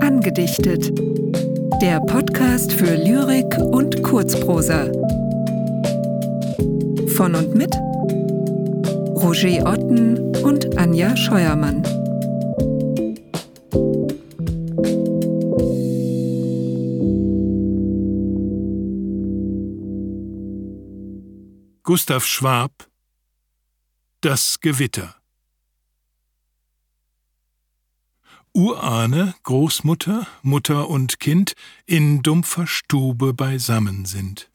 Angedichtet. Der Podcast für Lyrik und Kurzprosa. Von und mit Roger Otten und Anja Scheuermann. Gustav Schwab Das Gewitter Urahne, Großmutter, Mutter und Kind in dumpfer Stube beisammen sind.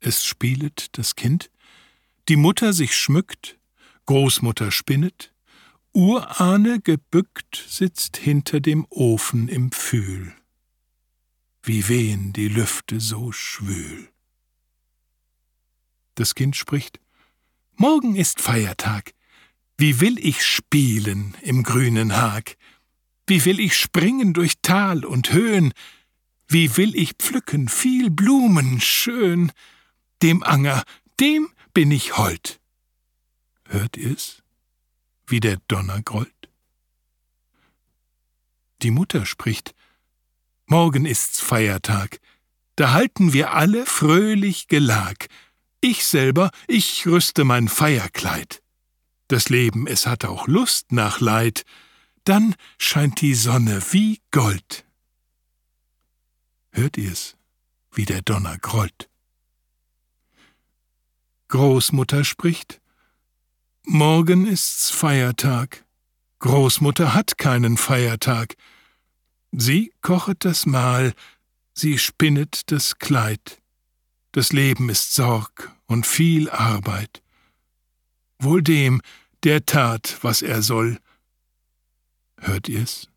Es spielet das Kind, die Mutter sich schmückt, Großmutter spinnet, Urahne gebückt sitzt hinter dem Ofen im Pfühl. Wie wehen die Lüfte so schwül. Das Kind spricht Morgen ist Feiertag. Wie will ich spielen im grünen Hag? Wie will ich springen durch Tal und Höhen? Wie will ich pflücken viel Blumen schön? Dem Anger, dem bin ich hold. Hört ihr's, wie der Donner grollt? Die Mutter spricht Morgen ist's Feiertag, da halten wir alle fröhlich Gelag, ich selber, ich rüste mein Feierkleid. Das Leben, es hat auch Lust nach Leid, dann scheint die Sonne wie Gold. Hört ihr's, wie der Donner grollt? Großmutter spricht, Morgen ist's Feiertag. Großmutter hat keinen Feiertag. Sie kochet das Mahl, sie spinnet das Kleid. Das Leben ist Sorg und viel Arbeit. Wohl dem, der tat, was er soll. Hört ihr's,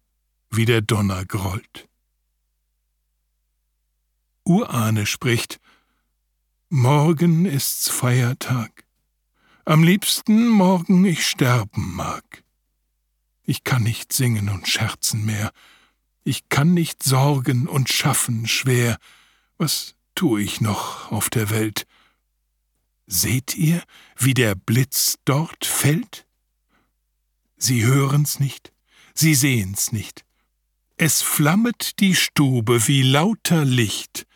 wie der Donner grollt? Urahne spricht, Morgen ist's Feiertag. Am liebsten morgen ich sterben mag. Ich kann nicht singen und scherzen mehr. Ich kann nicht sorgen und schaffen schwer. Was tu ich noch auf der Welt? Seht ihr, wie der Blitz dort fällt? Sie hören's nicht, sie sehen's nicht. Es flammet die Stube wie lauter Licht.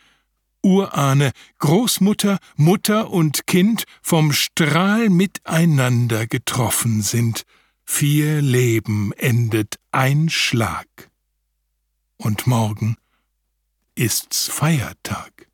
Urahne, Großmutter, Mutter und Kind vom Strahl miteinander getroffen sind. Vier Leben endet ein Schlag. Und morgen ist's Feiertag.